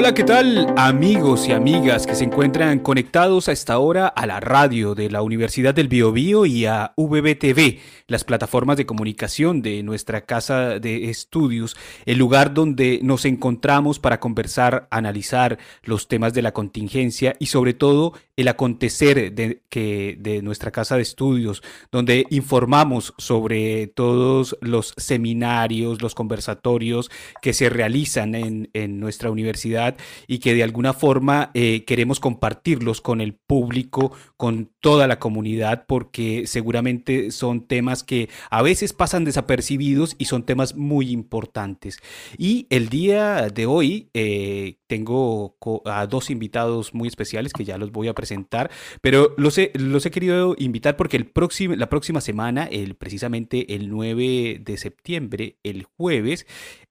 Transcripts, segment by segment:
Hola, ¿qué tal amigos y amigas que se encuentran conectados a esta hora a la radio de la Universidad del Biobío y a VBTV, las plataformas de comunicación de nuestra casa de estudios, el lugar donde nos encontramos para conversar, analizar los temas de la contingencia y sobre todo el acontecer de, que, de nuestra casa de estudios, donde informamos sobre todos los seminarios, los conversatorios que se realizan en, en nuestra universidad y que de alguna forma eh, queremos compartirlos con el público, con toda la comunidad, porque seguramente son temas que a veces pasan desapercibidos y son temas muy importantes. Y el día de hoy eh, tengo a dos invitados muy especiales que ya los voy a presentar, pero los he, los he querido invitar porque el próximo, la próxima semana, el, precisamente el 9 de septiembre, el jueves,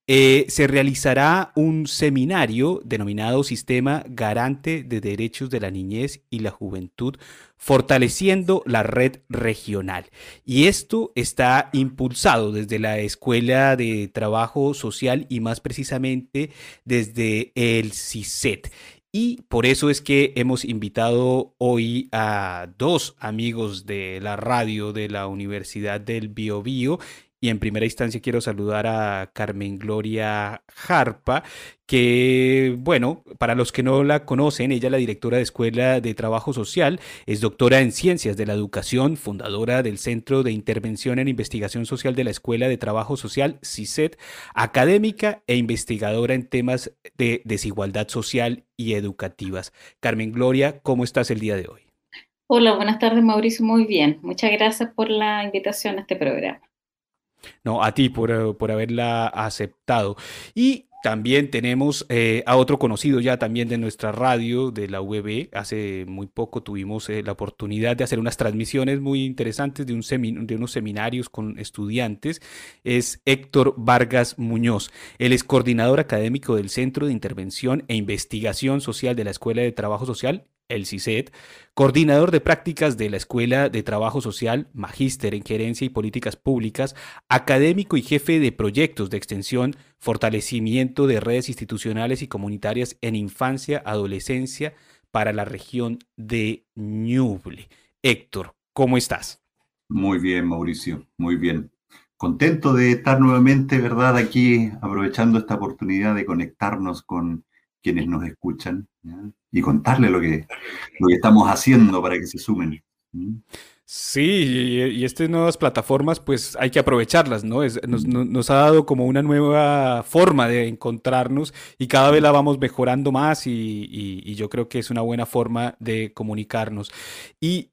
eh, se realizará un seminario denominado Sistema Garante de Derechos de la Niñez y la Juventud, fortaleciendo la red regional. Y esto está impulsado desde la Escuela de Trabajo Social y más precisamente desde el CISET. Y por eso es que hemos invitado hoy a dos amigos de la radio de la Universidad del Biobío y en primera instancia quiero saludar a Carmen Gloria Jarpa, que, bueno, para los que no la conocen, ella es la directora de Escuela de Trabajo Social, es doctora en Ciencias de la Educación, fundadora del Centro de Intervención en Investigación Social de la Escuela de Trabajo Social, CISET, académica e investigadora en temas de desigualdad social y educativas. Carmen Gloria, ¿cómo estás el día de hoy? Hola, buenas tardes Mauricio, muy bien. Muchas gracias por la invitación a este programa. No, a ti por, por haberla aceptado. Y también tenemos eh, a otro conocido ya también de nuestra radio, de la UB. Hace muy poco tuvimos eh, la oportunidad de hacer unas transmisiones muy interesantes de, un de unos seminarios con estudiantes. Es Héctor Vargas Muñoz. Él es coordinador académico del Centro de Intervención e Investigación Social de la Escuela de Trabajo Social el CISET, coordinador de prácticas de la Escuela de Trabajo Social, magíster en Gerencia y Políticas Públicas, académico y jefe de proyectos de extensión, fortalecimiento de redes institucionales y comunitarias en infancia, adolescencia para la región de Ñuble. Héctor, ¿cómo estás? Muy bien, Mauricio, muy bien. Contento de estar nuevamente, ¿verdad? Aquí aprovechando esta oportunidad de conectarnos con quienes nos escuchan y contarle lo que, lo que estamos haciendo para que se sumen. Sí, y, estas nuevas plataformas, pues hay que aprovecharlas, ¿no? nos, ha dado como una nueva forma de encontrarnos y cada vez la vamos mejorando más y, y yo creo que es una buena forma de comunicarnos. Y,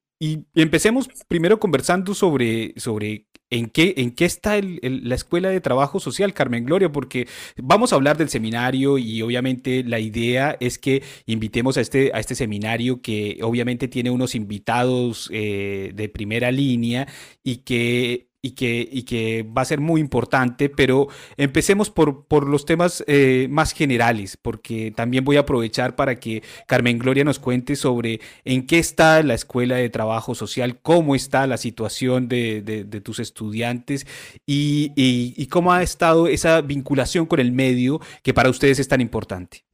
empecemos primero conversando sobre, sobre ¿En qué, ¿En qué está la Escuela de Trabajo Social, Carmen Gloria? Porque vamos a hablar del seminario y obviamente la idea es que invitemos a este, a este seminario que obviamente tiene unos invitados eh, de primera línea y que y que, y que va a ser muy importante, pero empecemos por, por los temas eh, más generales, porque también voy a aprovechar para que Carmen Gloria nos cuente sobre en qué está la Escuela de Trabajo Social, cómo está la situación de, de, tus estudiantes y, y, cómo ha estado esa vinculación con el medio que para ustedes es tan importante.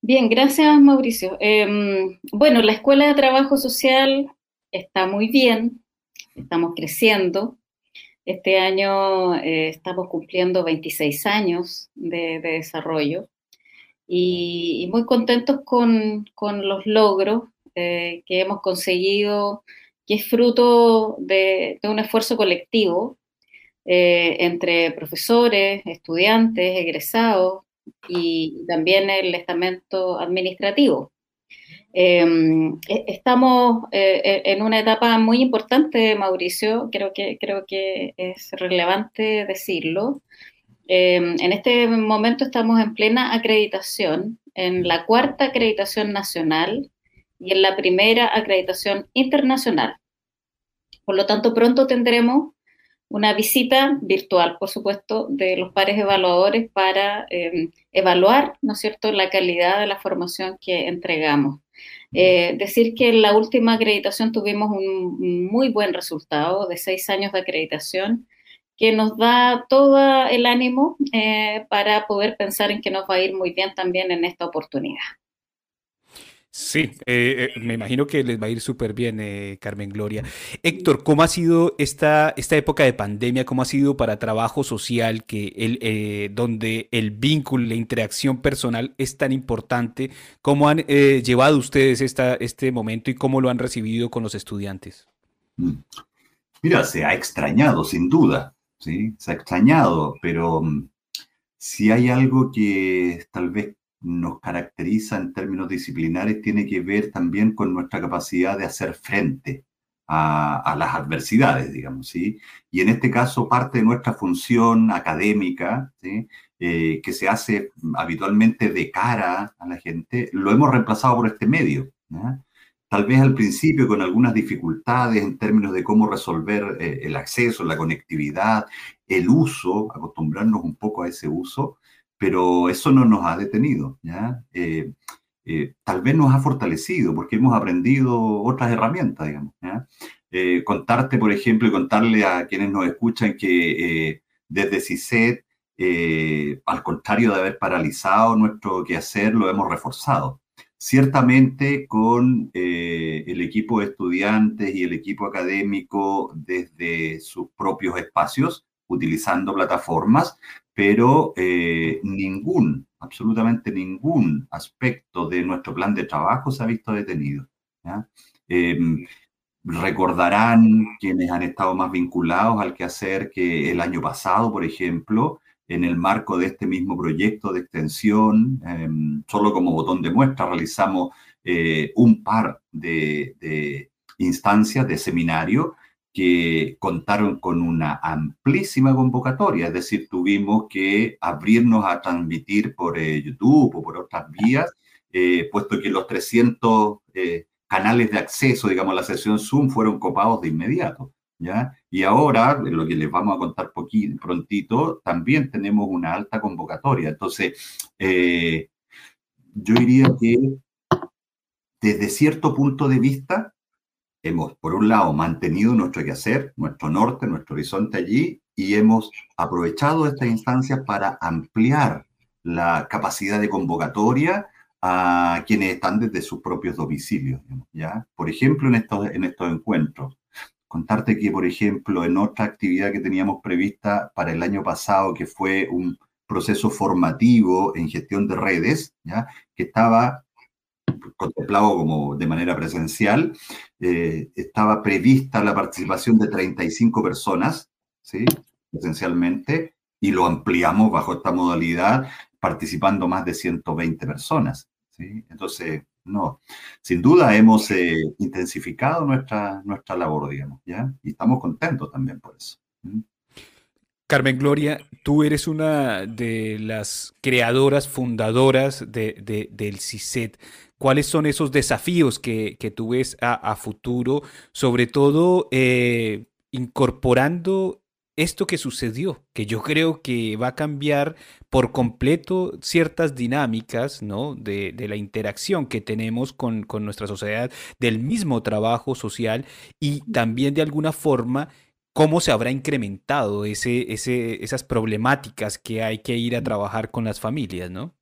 Bien, gracias Mauricio. Em, bueno, la Escuela de Trabajo Social está muy bien, estamos creciendo. Este año eh, estamos cumpliendo 26 años de, desarrollo y, muy contentos con, los logros eh, que hemos conseguido, que es fruto de, un esfuerzo colectivo eh, entre profesores, estudiantes, egresados y también el estamento administrativo. Em, e, estamos eh, en una etapa muy importante, Mauricio, creo que, creo que es relevante decirlo. Em, en este momento estamos en plena acreditación, en la cuarta acreditación nacional y en la primera acreditación internacional. Por lo tanto, pronto tendremos una visita virtual, por supuesto, de los pares evaluadores para em, evaluar, ¿no es cierto?, la calidad de la formación que entregamos. Eh, decir que en la última acreditación tuvimos un muy buen resultado de seis años de acreditación que nos da todo el ánimo eh, para poder pensar en que nos va a ir muy bien también en esta oportunidad. Sí, eh, eh, me imagino que les va a ir súper bien, Carmen Gloria. Héctor, ¿cómo ha sido esta, esta época de pandemia? ¿Cómo ha sido para trabajo social, que el, donde el vínculo, la interacción personal es tan importante? ¿Cómo han llevado ustedes esta, este momento y cómo lo han recibido con los estudiantes? Mira, se ha extrañado, sin duda. ¿sí? Se ha extrañado, pero mm, si hay algo que tal vez nos caracteriza en términos disciplinares, tiene que ver también con nuestra capacidad de hacer frente a, las adversidades, digamos, ¿sí? Y en este caso, parte de nuestra función académica, ¿sí? Eh, que se hace habitualmente de cara a la gente, lo hemos reemplazado por este medio. tal vez al principio con algunas dificultades en términos de cómo resolver eh, el acceso, la conectividad, el uso, acostumbrarnos un poco a ese uso, pero eso no nos ha detenido, ¿ya? Eh, eh, tal vez nos ha fortalecido porque hemos aprendido otras herramientas, digamos, ¿ya? contarte, por ejemplo, y contarle a quienes nos escuchan que desde CISET, al contrario de haber paralizado nuestro quehacer, lo hemos reforzado ciertamente con eh, el equipo de estudiantes y el equipo académico desde sus propios espacios, utilizando plataformas, pero eh, ningún, absolutamente ningún aspecto de nuestro plan de trabajo se ha visto detenido. Em, recordarán quienes han estado más vinculados al quehacer que el año pasado, por ejemplo, en el marco de este mismo proyecto de extensión, em, solo como botón de muestra, realizamos eh, un par de, instancias de seminario que contaron con una amplísima convocatoria, es decir, tuvimos que abrirnos a transmitir por eh, YouTube o por otras vías, eh, puesto que los 300 canales de acceso, digamos, a la sesión Zoom fueron copados de inmediato. Y ahora, lo que les vamos a contar poquito, prontito, también tenemos una alta convocatoria. Entonces, eh, yo diría que desde cierto punto de vista, hemos, por un lado, mantenido nuestro quehacer, nuestro norte, nuestro horizonte allí, y hemos aprovechado estas instancias para ampliar la capacidad de convocatoria a quienes están desde sus propios domicilios. ¿ya? Por ejemplo, en estos, en estos encuentros, Contarte que, por ejemplo, en otra actividad que teníamos prevista para el año pasado, que fue un proceso formativo en gestión de redes, ¿ya? que estaba contemplado como de manera presencial, eh, estaba prevista la participación de 35 personas, ¿sí? presencialmente, y lo ampliamos bajo esta modalidad, participando más de 120 personas. ¿sí? Entonces, no, sin duda hemos eh, intensificado nuestra, nuestra labor, digamos, ¿ya? Y estamos contentos también por eso. Carmen Gloria, tú eres una de las creadoras, fundadoras de, del CISET. ¿Cuáles son esos desafíos que, tú ves a, futuro, sobre todo eh, incorporando esto que sucedió, que yo creo que va a cambiar por completo ciertas dinámicas ¿no? de, la interacción que tenemos con, nuestra sociedad, del mismo trabajo social y también de alguna forma cómo se habrá incrementado ese, ese, esas problemáticas que hay que ir a trabajar con las familias, ¿no?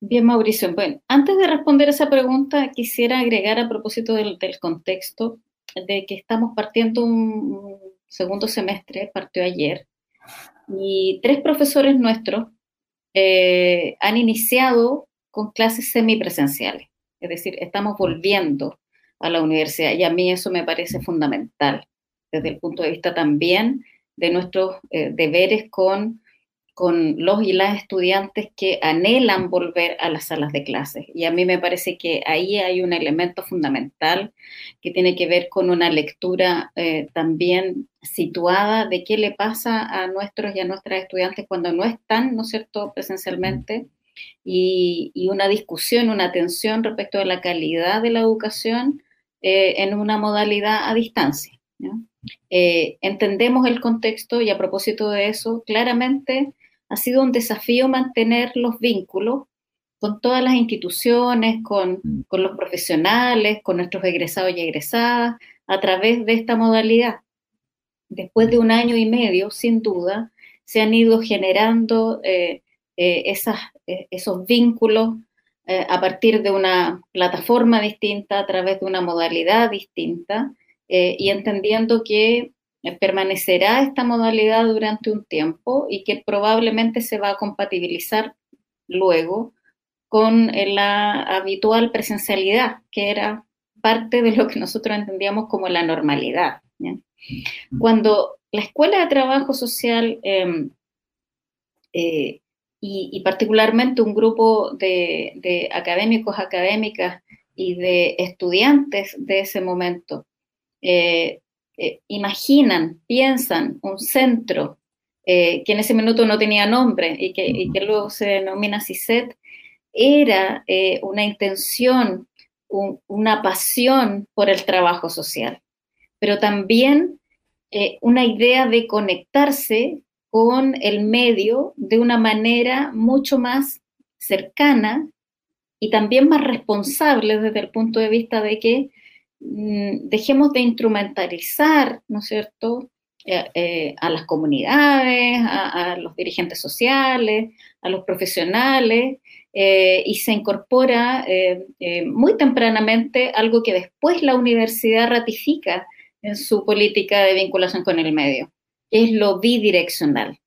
Bien, Mauricio. Bueno, antes de responder esa pregunta, quisiera agregar a propósito del, del contexto de que estamos partiendo un segundo semestre, partió ayer, y tres profesores nuestros eh, han iniciado con clases semipresenciales, es decir, estamos volviendo a la universidad y a mí eso me parece fundamental desde el punto de vista también de nuestros eh, deberes con con los y las estudiantes que anhelan volver a las salas de clases. Y a mí me parece que ahí hay un elemento fundamental que tiene que ver con una lectura eh, también situada de qué le pasa a nuestros y a nuestras estudiantes cuando no están, ¿no es cierto?, presencialmente. Y, una discusión, una atención respecto de la calidad de la educación eh, en una modalidad a distancia. Eh, entendemos el contexto y a propósito de eso, claramente ha sido un desafío mantener los vínculos con todas las instituciones, con, mm. los profesionales, con nuestros egresados y egresadas, a través de esta modalidad. después de un año y medio, sin duda, se han ido generando esas, esos vínculos a partir de una plataforma distinta, a través de una modalidad distinta, y entendiendo que permanecerá esta modalidad durante un tiempo y que probablemente se va a compatibilizar luego con la habitual presencialidad, que era parte de lo que nosotros entendíamos como la normalidad. Cuando la Escuela de Trabajo Social em, eh, y, particularmente un grupo de, académicos, académicas y de estudiantes de ese momento eh, eh, imaginan, piensan un centro que en ese minuto no tenía nombre y que, luego se denomina CISET, era eh, una intención, una pasión por el trabajo social, pero también eh, una idea de conectarse con el medio de una manera mucho más cercana y también más responsable desde el punto de vista de que dejemos de instrumentalizar, ¿no es cierto?, eh, a las comunidades, a, los dirigentes sociales, a los profesionales, eh, y se incorpora eh, eh, muy tempranamente algo que después la universidad ratifica en su política de vinculación con el medio, es lo bidireccional.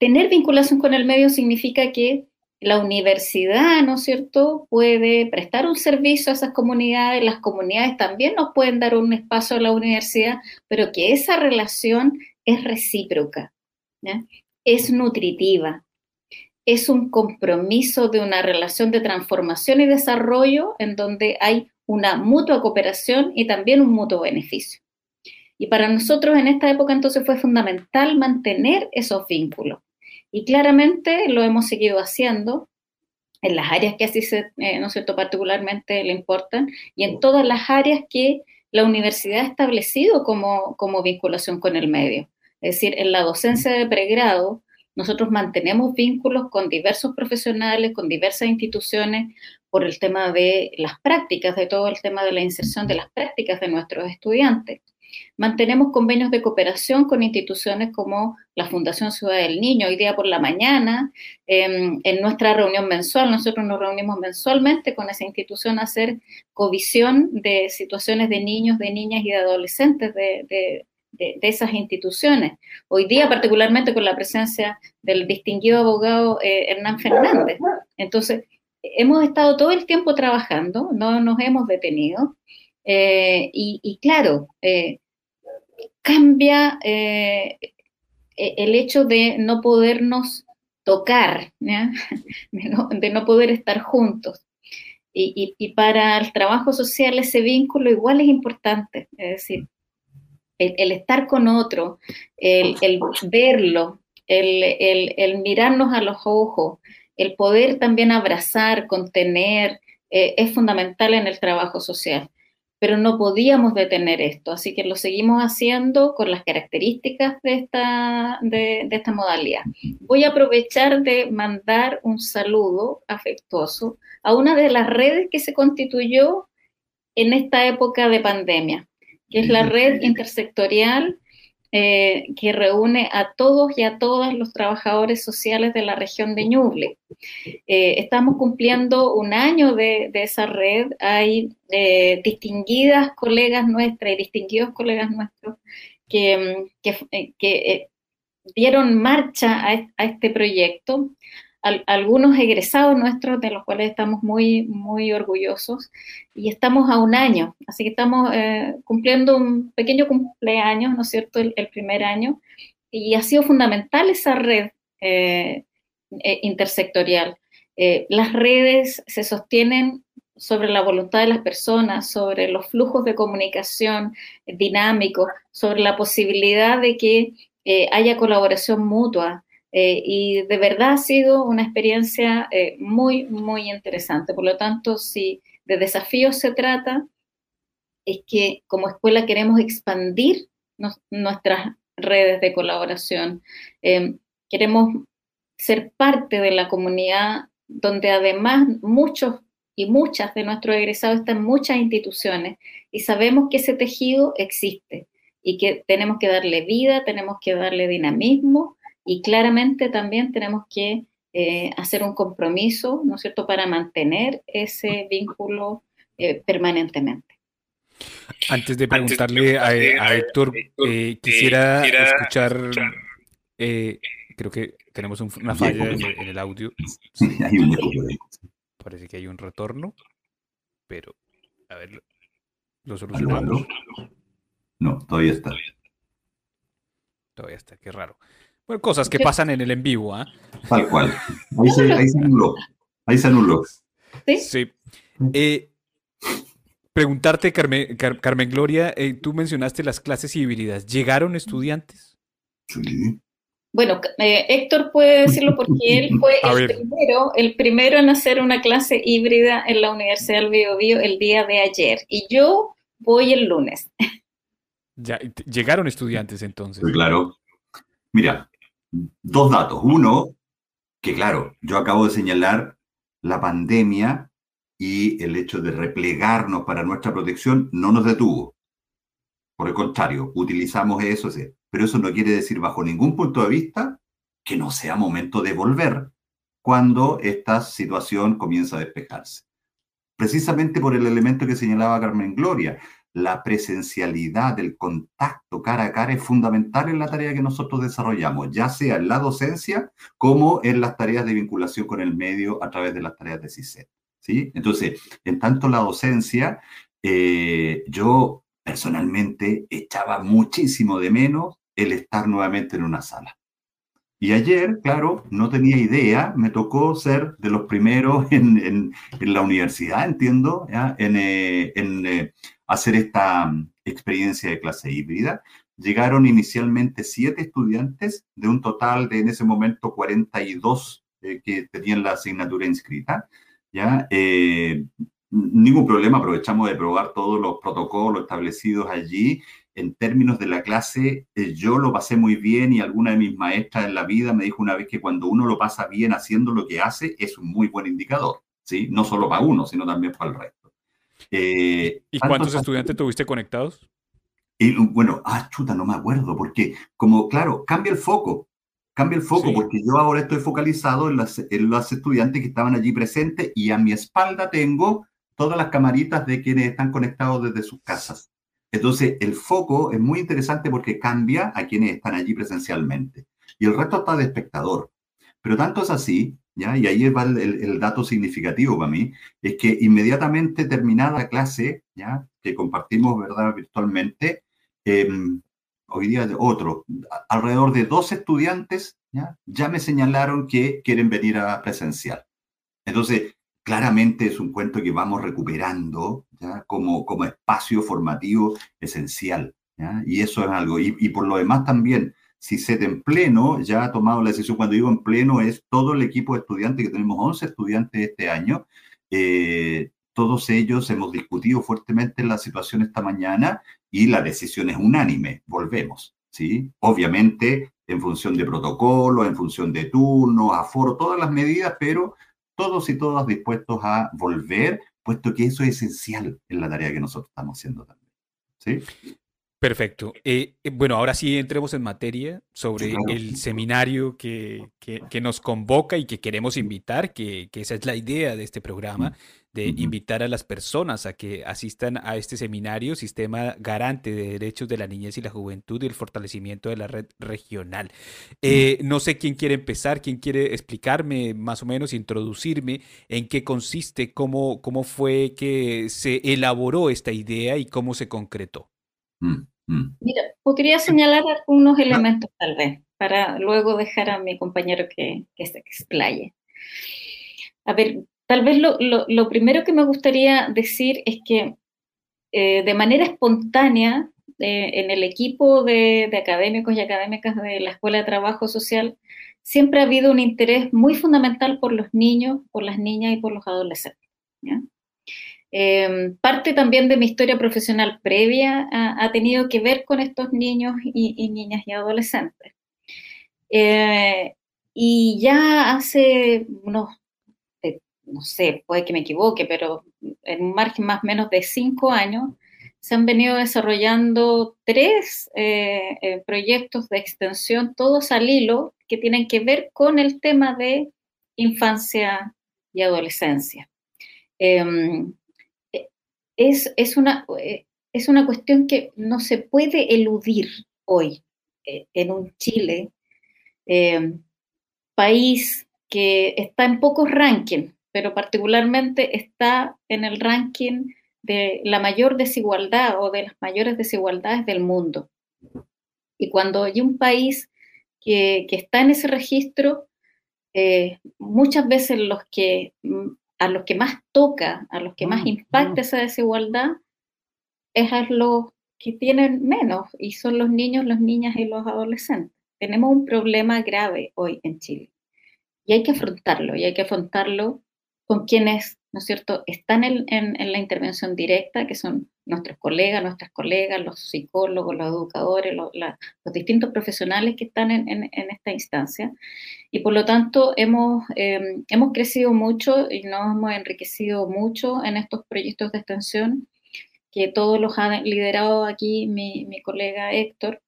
tener vinculación con el medio significa que la universidad, ¿no es cierto?, puede prestar un servicio a esas comunidades, las comunidades también nos pueden dar un espacio a la universidad, pero que esa relación es recíproca, es nutritiva, es un compromiso de una relación de transformación y desarrollo en donde hay una mutua cooperación y también un mutuo beneficio. Y para nosotros en esta época entonces fue fundamental mantener esos vínculos. Y claramente lo hemos seguido haciendo en las áreas que así, se, eh, ¿no es cierto?, particularmente le importan y en todas las áreas que la universidad ha establecido como, como vinculación con el medio. Es decir, en la docencia de pregrado, nosotros mantenemos vínculos con diversos profesionales, con diversas instituciones, por el tema de las prácticas, de todo el tema de la inserción de las prácticas de nuestros estudiantes. Mantenemos convenios de cooperación con instituciones como la Fundación Ciudad del Niño. Hoy día por la mañana, em, en nuestra reunión mensual, nosotros nos reunimos mensualmente con esa institución a hacer covisión de situaciones de niños, de niñas y de adolescentes de, de, esas instituciones. Hoy día, particularmente con la presencia del distinguido abogado eh, Hernán Fernández. Entonces, hemos estado todo el tiempo trabajando, no nos hemos detenido. Eh, y, claro, eh, cambia e, el hecho de no podernos tocar, De, no, poder estar juntos. Y, para el trabajo social ese vínculo igual es importante, es decir, el, estar con otro, el, verlo, el, mirarnos a los ojos, el poder también abrazar, contener, eh, es fundamental en el trabajo social. Pero no podíamos detener esto, así que lo seguimos haciendo con las características de esta, de esta modalidad. Voy a aprovechar de mandar un saludo afectuoso a una de las redes que se constituyó en esta época de pandemia que es la red intersectorial eh, que reúne a todos y a todas los trabajadores sociales de la región de Ñuble. Eh, estamos cumpliendo un año de, esa red. Hay eh, distinguidas colegas nuestras y distinguidos colegas nuestros que, que, dieron marcha a este proyecto algunos egresados nuestros, de los cuales estamos muy, muy orgullosos, y estamos a un año, así que estamos eh, cumpliendo un pequeño cumpleaños, ¿no es cierto?, el, primer año, y ha sido fundamental esa red eh, eh, intersectorial. las redes se sostienen sobre la voluntad de las personas, sobre los flujos de comunicación dinámicos, sobre la posibilidad de que haya colaboración mutua, eh, y de verdad ha sido una experiencia eh, muy, muy interesante. Por lo tanto, si de desafíos se trata, es que como escuela queremos expandir nuestras redes de colaboración. Em, queremos ser parte de la comunidad donde además muchos y muchas de nuestros egresados están en muchas instituciones y sabemos que ese tejido existe y que tenemos que darle vida, tenemos que darle dinamismo y claramente también tenemos que eh, hacer un compromiso, ¿no es cierto?, para mantener ese vínculo eh, permanentemente. Antes de preguntarle a, Héctor, eh, quisiera, escuchar, creo que tenemos una falla en el, audio. Parece que hay un retorno, pero a ver, lo solucionamos. No, todavía está. Todavía está, qué raro. Bueno, cosas que pasan en el en vivo, ¿ah? Tal cual. Ahí se, anuló. Ahí se anuló. Sí. Eh, preguntarte, Carmen, Gloria, eh, tú mencionaste las clases híbridas. ¿Llegaron estudiantes? Sí. Bueno, eh, Héctor puede decirlo porque él fue el primero, el primero en hacer una clase híbrida en la Universidad del Bio, el día de ayer. Y yo voy el lunes. Ya, llegaron estudiantes entonces. claro. Mira, dos datos. Uno, que claro, yo acabo de señalar la pandemia y el hecho de replegarnos para nuestra protección no nos detuvo. Por el contrario, utilizamos eso, pero eso no quiere decir bajo ningún punto de vista que no sea momento de volver cuando esta situación comienza a despejarse. Precisamente por el elemento que señalaba Carmen Gloria, la presencialidad, el contacto cara a cara es fundamental en la tarea que nosotros desarrollamos, ya sea en la docencia como en las tareas de vinculación con el medio a través de las tareas de CISET. ¿sí? Entonces, en tanto la docencia, eh, yo personalmente echaba muchísimo de menos el estar nuevamente en una sala. Y ayer, claro, no tenía idea, me tocó ser de los primeros en, la universidad, entiendo, en, eh, eh, hacer esta mm, experiencia de clase híbrida. Llegaron inicialmente siete estudiantes de un total de en ese momento 42 eh, que tenían la asignatura inscrita. ¿ya? ningún problema, aprovechamos de probar todos los protocolos establecidos allí en términos de la clase, eh, yo lo pasé muy bien y alguna de mis maestras en la vida me dijo una vez que cuando uno lo pasa bien haciendo lo que hace es un muy buen indicador, ¿sí? No solo para uno, sino también para el resto. Eh, ¿Y cuántos estudiantes tuviste conectados? Y, bueno, ah, chuta, no me acuerdo, porque como, claro, cambia el foco, cambia el foco, porque yo ahora estoy focalizado en, las, en los estudiantes que estaban allí presentes y a mi espalda tengo todas las camaritas de quienes están conectados desde sus casas. Entonces, el foco es muy interesante porque cambia a quienes están allí presencialmente. Y el resto está de espectador. Pero tanto es así, ¿ya? y ahí va el, dato significativo para mí, es que inmediatamente terminada la clase, ¿ya? que compartimos ¿verdad? virtualmente, em, hoy día otro, alrededor de dos estudiantes ¿ya? ya me señalaron que quieren venir a presencial. Entonces, claramente es un cuento que vamos recuperando Como, como espacio formativo esencial. Y eso es algo. Y, por lo demás también, si se en pleno ya ha tomado la decisión, cuando digo en pleno es todo el equipo de estudiantes, que tenemos 11 estudiantes este año, eh, todos ellos hemos discutido fuertemente la situación esta mañana y la decisión es unánime, volvemos, ¿sí? Obviamente en función de protocolo, en función de turnos, aforo, todas las medidas, pero todos y todas dispuestos a volver, puesto que eso es esencial en la tarea que nosotros estamos haciendo también. ¿Sí? Perfecto. Eh, eh, bueno, ahora sí entremos en materia sobre el seminario que, que, nos convoca y que queremos invitar, que, que, esa es la idea de este programa, de invitar a las personas a que asistan a este seminario, Sistema Garante de Derechos de la Niñez y la Juventud y el Fortalecimiento de la Red Regional. Eh, no sé quién quiere empezar, quién quiere explicarme más o menos, introducirme en qué consiste, cómo, cómo fue que se elaboró esta idea y cómo se concretó. Mm. Mira, podría señalar algunos elementos tal vez, para luego dejar a mi compañero que, se explaye. A ver, Tal vez lo, primero que me gustaría decir es que eh, de manera espontánea, eh, en el equipo de, académicos y académicas de la Escuela de Trabajo Social, siempre ha habido un interés muy fundamental por los niños, por las niñas y por los adolescentes. Em, parte también de mi historia profesional previa ha, tenido que ver con estos niños y, niñas y adolescentes. Eh, y ya hace unos no sé, puede que me equivoque, pero en un margen más o menos de cinco años, se han venido desarrollando tres eh, eh, proyectos de extensión, todos al hilo, que tienen que ver con el tema de infancia y adolescencia. Em, es, una, es una cuestión que no se puede eludir hoy en un Chile, em, país que está en pocos rankings, pero particularmente está en el ranking de la mayor desigualdad o de las mayores desigualdades del mundo. Y cuando hay un país que, está en ese registro, eh, muchas veces los que, a los que más toca, a los que más mm, impacta mm. esa desigualdad, es a los que tienen menos, y son los niños, las niñas y los adolescentes. Tenemos un problema grave hoy en Chile. Y hay que afrontarlo, y hay que afrontarlo con quienes, ¿no es cierto?, están en, la intervención directa, que son nuestros colegas, nuestras colegas, los psicólogos, los educadores, los, distintos profesionales que están en, esta instancia. Y por lo tanto, hemos, em, hemos crecido mucho y nos hemos enriquecido mucho en estos proyectos de extensión, que todos los ha liderado aquí mi, colega Héctor,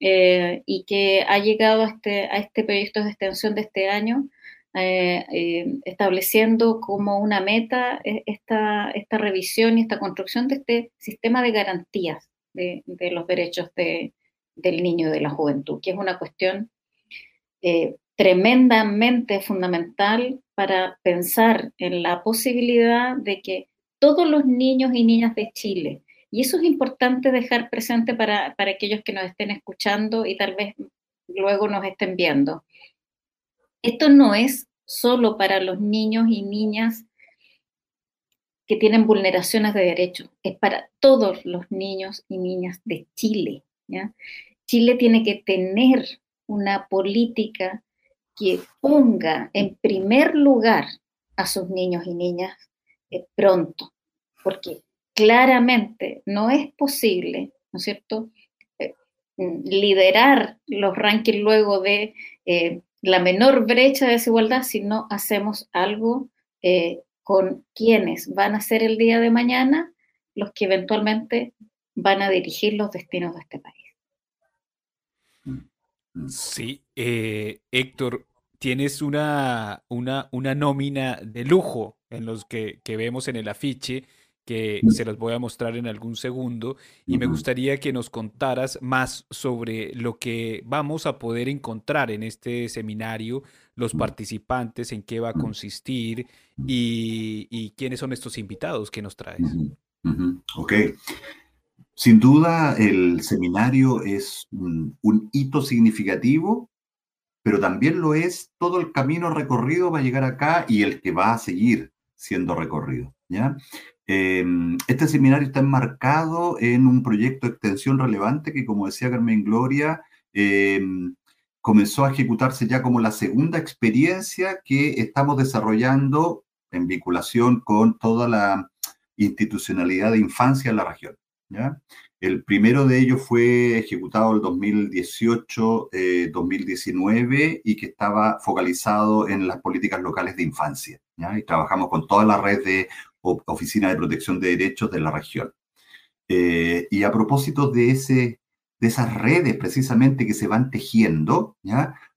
eh, y que ha llegado a este, a este proyecto de extensión de este año eh, eh, estableciendo como una meta eh, esta, esta revisión y esta construcción de este sistema de garantías de, los derechos del niño y de la juventud, que es una cuestión tremendamente fundamental para pensar en la posibilidad de que todos los niños y niñas de Chile, y eso es importante dejar presente para, para aquellos que nos estén escuchando y tal vez luego nos estén viendo, esto no es solo para los niños y niñas que tienen vulneraciones de derechos, es para todos los niños y niñas de Chile. Chile tiene que tener una política que ponga en primer lugar a sus niños y niñas eh, pronto, porque claramente no es posible, ¿no es cierto?, eh, liderar los rankings luego de eh, la menor brecha de desigualdad si no hacemos algo eh, con quienes van a ser el día de mañana los que eventualmente van a dirigir los destinos de este país. Sí, eh, Héctor, tienes una, una, una, nómina de lujo en los que, que vemos en el afiche que se las voy a mostrar en algún segundo y me gustaría que nos contaras más sobre lo que vamos a poder encontrar en este seminario, los participantes, en qué va a consistir y, quiénes son estos invitados que nos traes. Ok. Sin duda, el seminario es un, hito significativo, pero también lo es todo el camino recorrido para llegar acá y el que va a seguir siendo recorrido. ¿ya? Em, este seminario está enmarcado en un proyecto de extensión relevante que, como decía Carmen Gloria, em, comenzó a ejecutarse ya como la segunda experiencia que estamos desarrollando en vinculación con toda la institucionalidad de infancia en la región. El primero de ellos fue ejecutado el 2018-2019 eh, y que estaba focalizado en las políticas locales de infancia. Y trabajamos con toda la red de Oficina de Protección de Derechos de la región. Eh, y a propósito de, ese, de esas redes precisamente que se van tejiendo,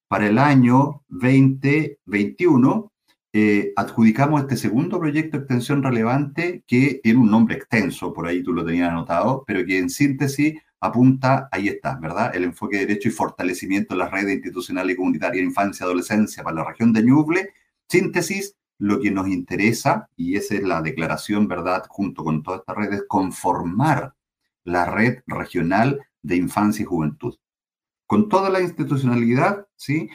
para el año 2021 eh, adjudicamos este segundo proyecto de extensión relevante que tiene un nombre extenso, por ahí tú lo tenías anotado, pero que en síntesis apunta, ahí está, ¿verdad? El enfoque de derecho y fortalecimiento de las redes institucionales y comunitarias de infancia y adolescencia para la región de Ñuble. Síntesis, lo que nos interesa, y esa es la declaración, ¿verdad?, junto con todas estas redes, conformar la red regional de infancia y juventud. Con toda la institucionalidad, ¿sí?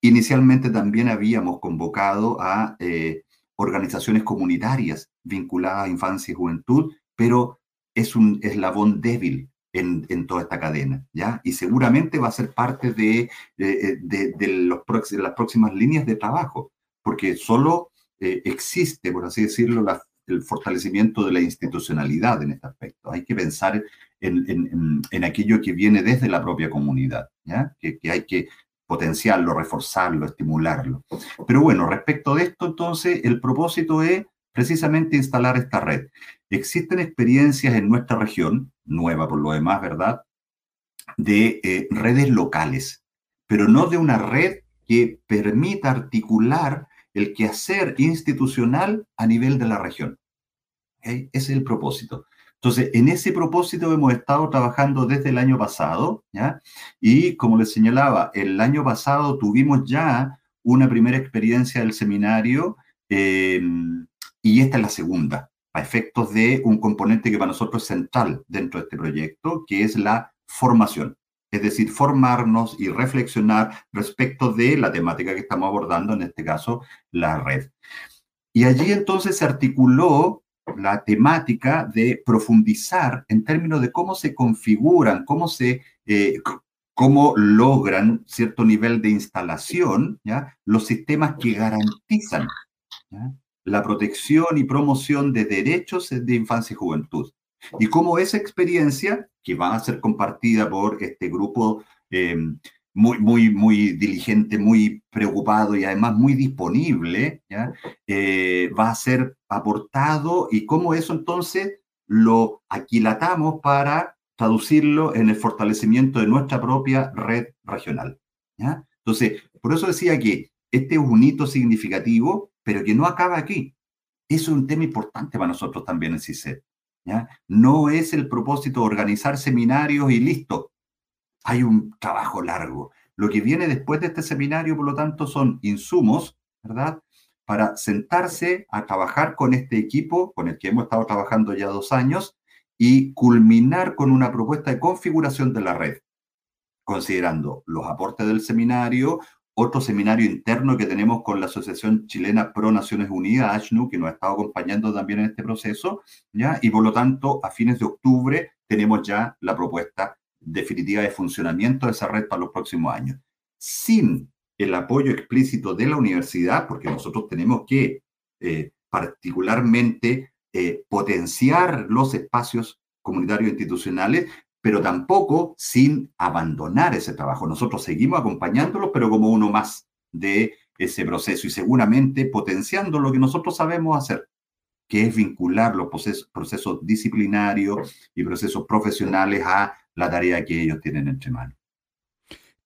Inicialmente también habíamos convocado a eh, organizaciones comunitarias vinculadas a infancia y juventud, pero es un eslabón débil en, toda esta cadena, ¿ya? Y seguramente va a ser parte de, de, los, de las próximas líneas de trabajo, porque solo eh, existe, por así decirlo, el fortalecimiento de la institucionalidad en este aspecto. Hay que pensar en, aquello que viene desde la propia comunidad, ¿ya? Que, hay que potenciarlo, reforzarlo, estimularlo. Pero bueno, respecto de esto, entonces, el propósito es precisamente instalar esta red. Existen experiencias en nuestra región, nueva por lo demás, ¿verdad?, de eh, redes locales, pero no de una red que permita articular el quehacer institucional a nivel de la región. Ese es el propósito. Entonces, en ese propósito hemos estado trabajando desde el año pasado, ¿ya? Y como les señalaba, el año pasado tuvimos ya una primera experiencia del seminario em, y esta es la segunda, a efectos de un componente que para nosotros es central dentro de este proyecto, que es la formación. Es decir, formarnos y reflexionar respecto de la temática que estamos abordando, en este caso, la red. Y allí entonces se articuló la temática de profundizar en términos de cómo se configuran, cómo se... Eh, cómo logran cierto nivel de instalación, ¿ya? los sistemas que garantizan la protección y promoción de derechos de infancia y juventud. Y cómo esa experiencia, que va a ser compartida por este grupo eh, muy, muy, muy diligente, muy preocupado y además muy disponible. Eh, va a ser aportado y cómo eso entonces lo aquilatamos para traducirlo en el fortalecimiento de nuestra propia red regional. ¿ya? Entonces, por eso decía que este es un hito significativo, pero que no acaba aquí. Eso es un tema importante para nosotros también en CICET. No es el propósito organizar seminarios y listo hay un trabajo largo. Lo que viene después de este seminario, por lo tanto, son insumos, ¿verdad? Para sentarse a trabajar con este equipo con el que hemos estado trabajando ya dos años y culminar con una propuesta de configuración de la red, considerando los aportes del seminario, otro seminario interno que tenemos con la Asociación Chilena Pro Naciones Unidas, ASHNU, que nos ha estado acompañando también en este proceso, ¿ya? Y por lo tanto, a fines de octubre tenemos ya la propuesta definitiva de funcionamiento de esa red para los próximos años. Sin el apoyo explícito de la universidad, porque nosotros tenemos que eh, particularmente eh, potenciar los espacios comunitarios institucionales, pero tampoco sin abandonar ese trabajo. Nosotros seguimos acompañándolos, pero como uno más de ese proceso y seguramente potenciando lo que nosotros sabemos hacer, que es vincular los procesos, disciplinarios y procesos profesionales a la tarea que ellos tienen entre manos.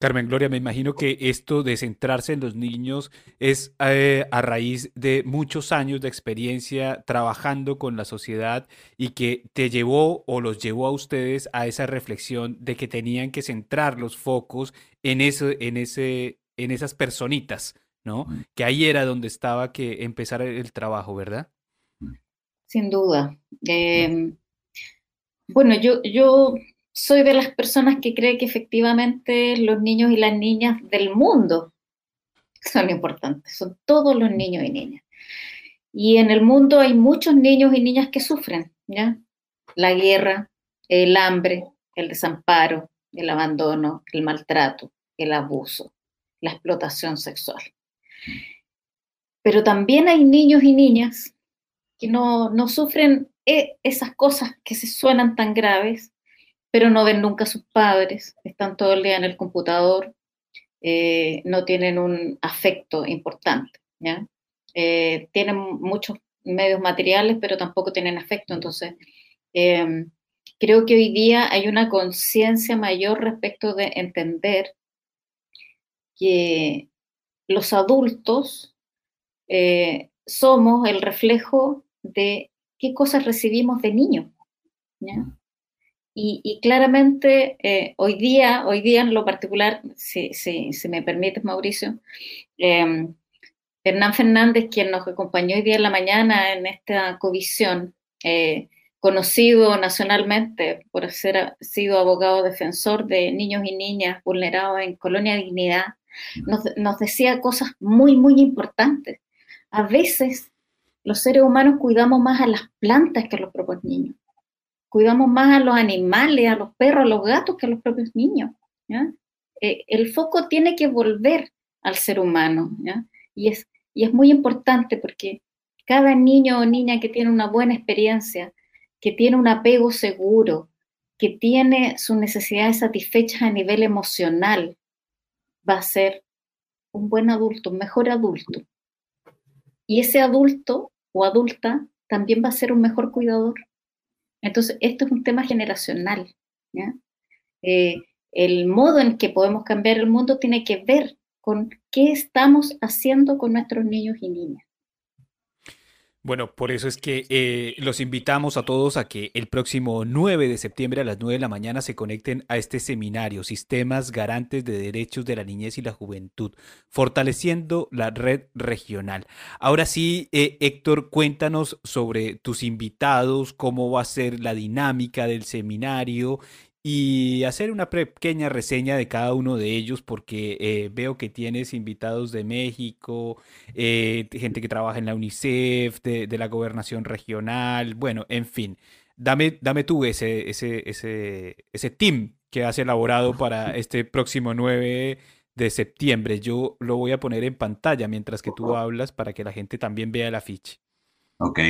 Carmen Gloria, me imagino que esto de centrarse en los niños es eh, a raíz de muchos años de experiencia trabajando con la sociedad y que te llevó o los llevó a ustedes a esa reflexión de que tenían que centrar los focos en, eso, en, ese, en esas personitas, ¿no? Mm. Que ahí era donde estaba que empezar el trabajo, ¿verdad? Sin duda. Em, bueno, yo, yo soy de las personas que cree que efectivamente los niños y las niñas del mundo son importantes, son todos los niños y niñas. Y en el mundo hay muchos niños y niñas que sufren, ¿ya? La guerra, el hambre, el desamparo, el abandono, el maltrato, el abuso, la explotación sexual. Pero también hay niños y niñas que no, no sufren eh, esas cosas que se suenan tan graves, pero no ven nunca a sus padres, están todo el día en el computador, eh, no tienen un afecto importante. Eh, tienen muchos medios materiales, pero tampoco tienen afecto, entonces em, creo que hoy día hay una conciencia mayor respecto de entender que los adultos eh, somos el reflejo de qué cosas recibimos de niño. ¿ya? Y, claramente eh, hoy día, hoy día en lo particular, si, me permites, Mauricio, em, Hernán Fernández, quien nos acompañó hoy día en la mañana en esta comisión, eh, conocido nacionalmente por haber sido abogado defensor de niños y niñas vulnerados en Colonia Dignidad, nos, nos decía cosas muy, muy importantes. A veces los seres humanos cuidamos más a las plantas que a los propios niños cuidamos más a los animales, a los perros, a los gatos que a los propios niños. Eh, el foco tiene que volver al ser humano Y, es, y es muy importante porque cada niño o niña que tiene una buena experiencia, que tiene un apego seguro, que tiene sus necesidades satisfechas a nivel emocional, va a ser un buen adulto, un mejor adulto. Y ese adulto o adulta también va a ser un mejor cuidador. Entonces, esto es un tema generacional. Eh, el modo en que podemos cambiar el mundo tiene que ver con qué estamos haciendo con nuestros niños y niñas. Bueno, por eso es que eh, los invitamos a todos a que el próximo 9 de septiembre a las 9 de la mañana se conecten a este seminario, Sistemas Garantes de Derechos de la Niñez y la Juventud, fortaleciendo la red regional. Ahora sí, eh, Héctor, cuéntanos sobre tus invitados, cómo va a ser la dinámica del seminario y hacer una pequeña reseña de cada uno de ellos porque eh, veo que tienes invitados de México, eh, gente que trabaja en la UNICEF, de, la gobernación regional, bueno, en fin. Dame, dame tú ese, ese, ese, ese team que has elaborado para este próximo 9 de septiembre. Yo lo voy a poner en pantalla mientras que tú hablas para que la gente también vea el afiche. Ok,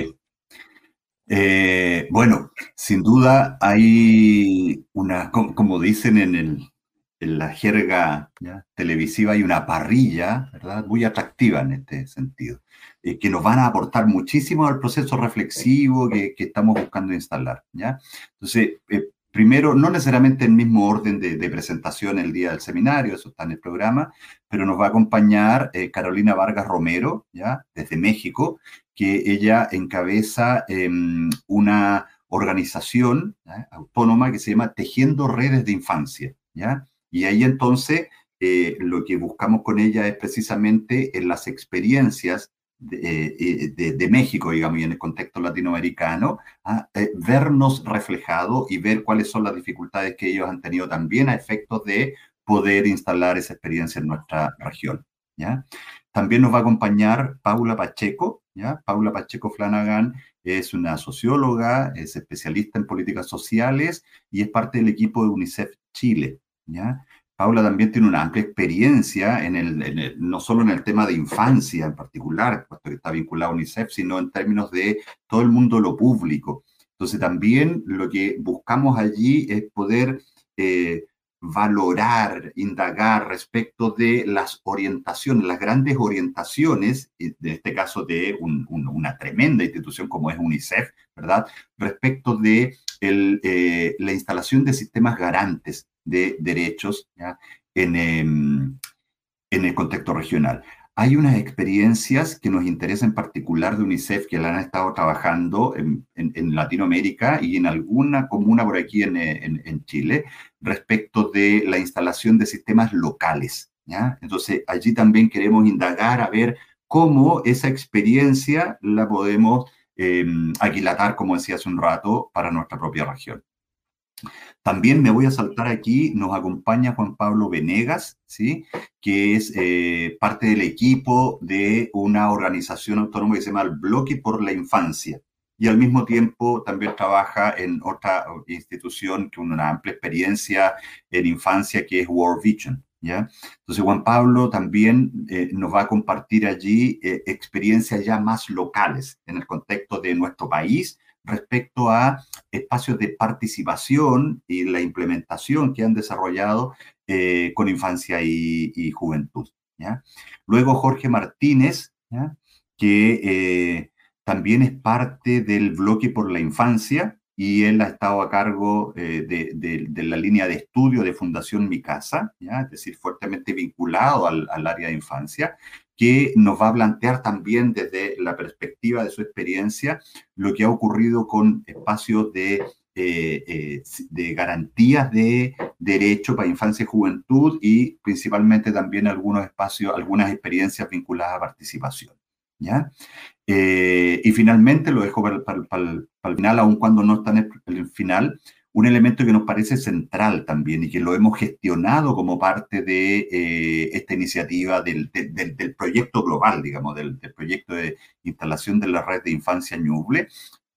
eh, bueno, sin duda hay una, como, dicen en, la jerga televisiva, hay una parrilla, ¿verdad? Muy atractiva en este sentido, eh, que nos van a aportar muchísimo al proceso reflexivo que, estamos buscando instalar, ¿ya? Entonces, eh, primero, no necesariamente el mismo orden de, presentación el día del seminario, eso está en el programa, pero nos va a acompañar Carolina Vargas Romero, ¿ya? Desde México, que ella encabeza em, una organización autónoma que se llama Tejiendo Redes de Infancia. ¿ya? Y ahí entonces eh, lo que buscamos con ella es precisamente en las experiencias de, eh, México, digamos, y en el contexto latinoamericano, ¿ah? eh, vernos reflejado y ver cuáles son las dificultades que ellos han tenido también a efectos de poder instalar esa experiencia en nuestra región. ¿ya? También nos va a acompañar Paula Pacheco, Paula Pacheco Flanagan es una socióloga, es especialista en políticas sociales y es parte del equipo de UNICEF Chile. Paula también tiene una amplia experiencia en el, no solo en el tema de infancia en particular, puesto que está vinculado a UNICEF, sino en términos de todo el mundo lo público. Entonces también lo que buscamos allí es poder eh, valorar, indagar respecto de las orientaciones, las grandes orientaciones, en este caso de una tremenda institución como es UNICEF, ¿verdad? Respecto de eh, la instalación de sistemas garantes de derechos em, en el contexto regional. Hay unas experiencias que nos interesan en particular de UNICEF que la han estado trabajando en, Latinoamérica y en alguna comuna por aquí en, Chile respecto de la instalación de sistemas locales. ¿ya? Entonces, allí también queremos indagar a ver cómo esa experiencia la podemos eh, aquilatar, como decía hace un rato, para nuestra propia región. También me voy a saltar aquí, nos acompaña Juan Pablo Venegas, ¿sí? que es eh, parte del equipo de una organización autónoma que se llama el Bloque por la Infancia. Y al mismo tiempo también trabaja en otra institución con una amplia experiencia en infancia que es World Vision. ¿ya? Entonces Juan Pablo también eh, nos va a compartir allí eh, experiencias ya más locales en el contexto de nuestro país, respecto a espacios de participación y la implementación que han desarrollado eh, con infancia y, juventud. Luego Jorge Martínez, que eh, también es parte del bloque por la infancia y él ha estado a cargo eh, de, la línea de estudio de Fundación Mi Casa, es decir, fuertemente vinculado al área de infancia, que nos va a plantear también desde la perspectiva de su experiencia lo que ha ocurrido con espacios de, eh, eh, de garantías de derecho para infancia y juventud y principalmente también algunos espacios, algunas experiencias vinculadas a participación. ¿ya? Eh, y finalmente, lo dejo para, el final, aun cuando no está en el final, un elemento que nos parece central también y que lo hemos gestionado como parte de eh, esta iniciativa del, proyecto global, digamos, del, proyecto de instalación de la red de infancia Ñuble,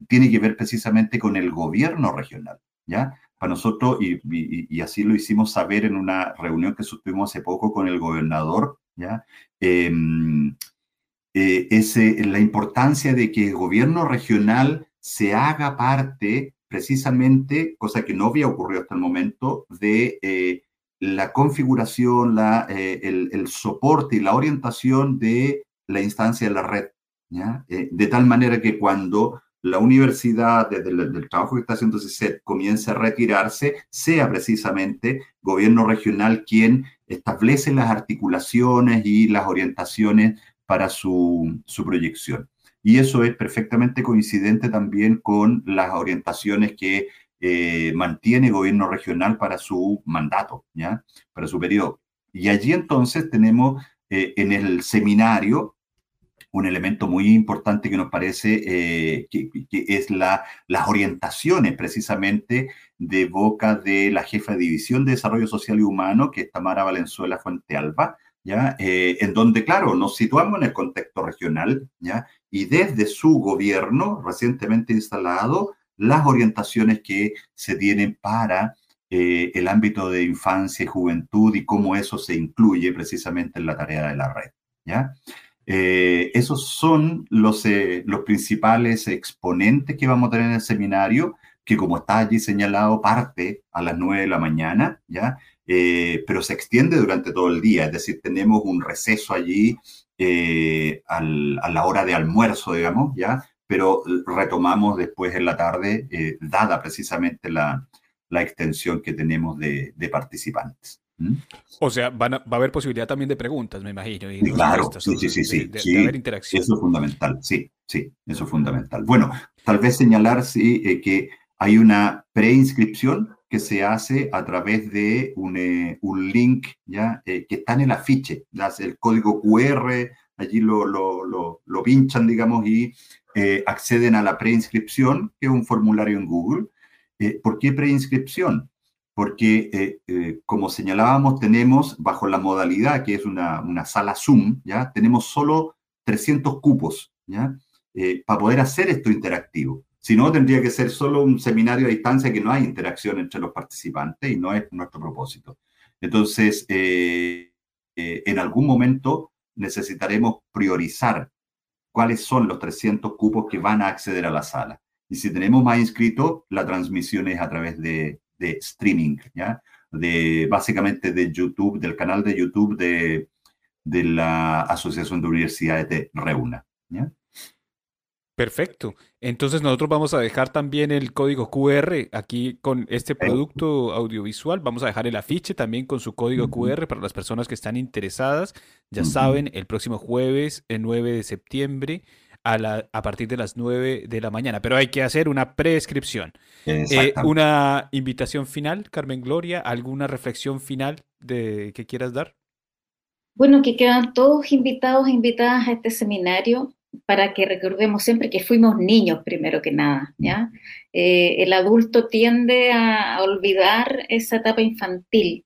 tiene que ver precisamente con el gobierno regional, ¿ya? Para nosotros, y, así lo hicimos saber en una reunión que sostuvimos hace poco con el gobernador, ¿ya? Em, eh, es la importancia de que el gobierno regional se haga parte precisamente, cosa que no había ocurrido hasta el momento, de eh, la configuración, eh, el, soporte y la orientación de la instancia de la red. ¿ya? de tal manera que cuando la universidad, desde el trabajo que está haciendo CICET, comience a retirarse, sea precisamente gobierno regional quien establece las articulaciones y las orientaciones para su proyección. Y eso es perfectamente coincidente también con las orientaciones que eh, mantiene el gobierno regional para su mandato, ¿ya? Para su periodo. Y allí entonces tenemos eh, en el seminario un elemento muy importante que nos parece eh, que, es la, las orientaciones precisamente de boca de la jefa de División de Desarrollo Social y Humano, que es Tamara Valenzuela Fuente Alba, ¿ya? en donde, claro, nos situamos en el contexto regional, ¿ya? y desde su gobierno recientemente instalado, las orientaciones que se tienen para eh, el ámbito de infancia y juventud y cómo eso se incluye precisamente en la tarea de la red. ¿ya? Eh, esos son los, eh, los principales exponentes que vamos a tener en el seminario, que como está allí señalado, parte a las 9 de la mañana, ¿ya? Pero se extiende durante todo el día, es decir, tenemos un receso allí a la hora de almuerzo, digamos, ¿ya? pero retomamos después en la tarde, eh, dada precisamente la, la, extensión que tenemos de, de participantes. ¿Mm? O sea, van va a haber posibilidad también de preguntas, me imagino. Y claro, sí, sí, sí, sí. De, haber interacción. Eso es fundamental, sí, sí, eso es fundamental. Bueno, tal vez señalar sí, eh, que hay una preinscripción que se hace a través de un, eh, un link ya que está en el afiche, el código QR, allí lo, lo, lo, lo pinchan, digamos, y eh, acceden a la preinscripción, que es un formulario en Google. Eh, ¿Por qué preinscripción? Porque, eh, como señalábamos, tenemos bajo la modalidad, que es una, una sala Zoom, ¿ya? Tenemos solo 300 cupos, ¿ya? para poder hacer esto interactivo. Si no, tendría que ser solo un seminario a distancia que no hay interacción entre los participantes y no es nuestro propósito. Entonces, en algún momento necesitaremos priorizar cuáles son los 300 cupos que van a acceder a la sala. Y si tenemos más inscritos, la transmisión es a través de, streaming, ¿ya? De, básicamente de YouTube, del canal de YouTube de, la Asociación de Universidades de Reuna. Perfecto. Entonces nosotros vamos a dejar también el código QR aquí con este producto audiovisual. Vamos a dejar el afiche también con su código QR para las personas que están interesadas. Ya saben, el próximo jueves, el 9 de septiembre, a, la, a partir de las 9 de la mañana. Pero hay que hacer una prescripción. Eh, una invitación final, Carmen Gloria, ¿alguna reflexión final de que quieras dar? Bueno, que quedan todos invitados e invitadas a este seminario para que recordemos siempre que fuimos niños primero que nada. Eh, el adulto tiende a, olvidar esa etapa infantil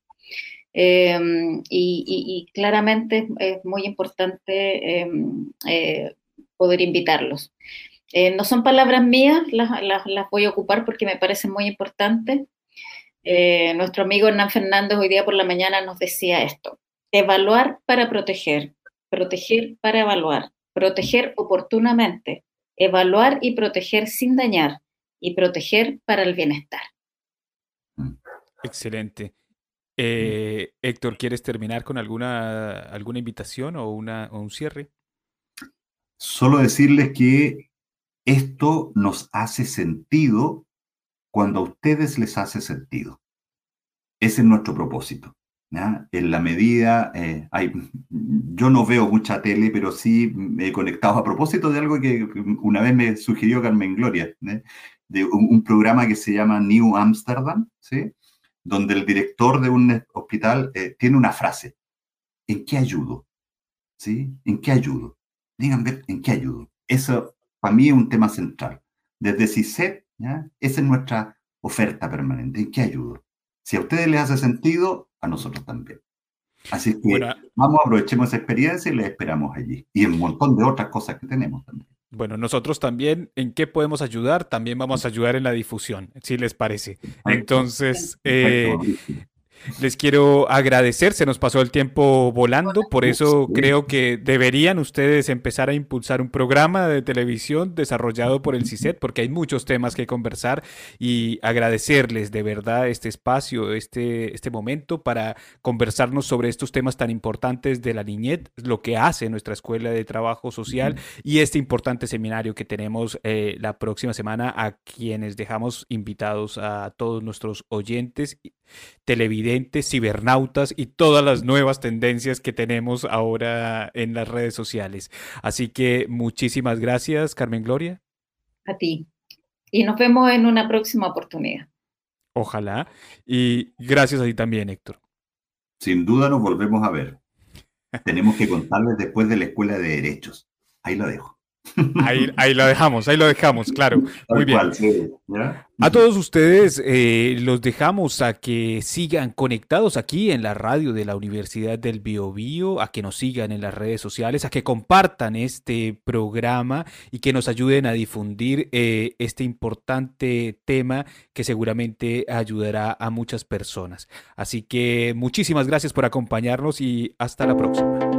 em, y, claramente es, muy importante em, eh, poder invitarlos. Eh, no son palabras mías, las, voy a ocupar porque me parecen muy importantes. nuestro amigo Hernán Fernández hoy día por la mañana nos decía esto, evaluar para proteger, proteger para evaluar proteger oportunamente, evaluar y proteger sin dañar y proteger para el bienestar. Excelente. Eh, Héctor, ¿quieres terminar con alguna, alguna invitación o, una, o un cierre? Solo decirles que esto nos hace sentido cuando a ustedes les hace sentido. Ese es nuestro propósito. En la medida, eh, hay, yo no veo mucha tele, pero sí me he conectado a propósito de algo que una vez me sugirió Carmen Gloria, de un, programa que se llama New Amsterdam, ¿sí? donde el director de un hospital eh, tiene una frase, ¿en qué ayudo? ¿Sí? ¿En qué ayudo? Díganme, ¿en qué ayudo? Eso para mí es un tema central. Desde CICET, ¿ya? esa es nuestra oferta permanente, ¿en qué ayudo? Si a ustedes les hace sentido, a nosotros también. Así que vamos, aprovechemos esa experiencia y les esperamos allí. Y un montón de otras cosas que tenemos también. Bueno, nosotros también, ¿en qué podemos ayudar? También vamos a ayudar en la difusión, si les parece. Entonces, eh, les quiero agradecer, se nos pasó el tiempo volando, por eso creo que deberían ustedes empezar a impulsar un programa de televisión desarrollado por el CISET, porque hay muchos temas que conversar y agradecerles de verdad este espacio, este, este momento para conversarnos sobre estos temas tan importantes de la niñez, lo que hace nuestra Escuela de Trabajo Social y este importante seminario que tenemos eh, la próxima semana a quienes dejamos invitados a todos nuestros oyentes, televidentes, cibernautas y todas las nuevas tendencias que tenemos ahora en las redes sociales. Así que muchísimas gracias, Carmen Gloria. A ti. Y nos vemos en una próxima oportunidad. Ojalá. Y gracias a ti también, Héctor. Sin duda nos volvemos a ver. Tenemos que contarles después de la Escuela de Derechos. Ahí lo dejo. Ahí, ahí lo dejamos, ahí lo dejamos, claro. Muy bien. A todos ustedes eh, los dejamos a que sigan conectados aquí en la radio de la Universidad del Biobío, a que nos sigan en las redes sociales, a que compartan este programa y que nos ayuden a difundir eh, este importante tema que seguramente ayudará a muchas personas. Así que muchísimas gracias por acompañarnos y hasta la próxima.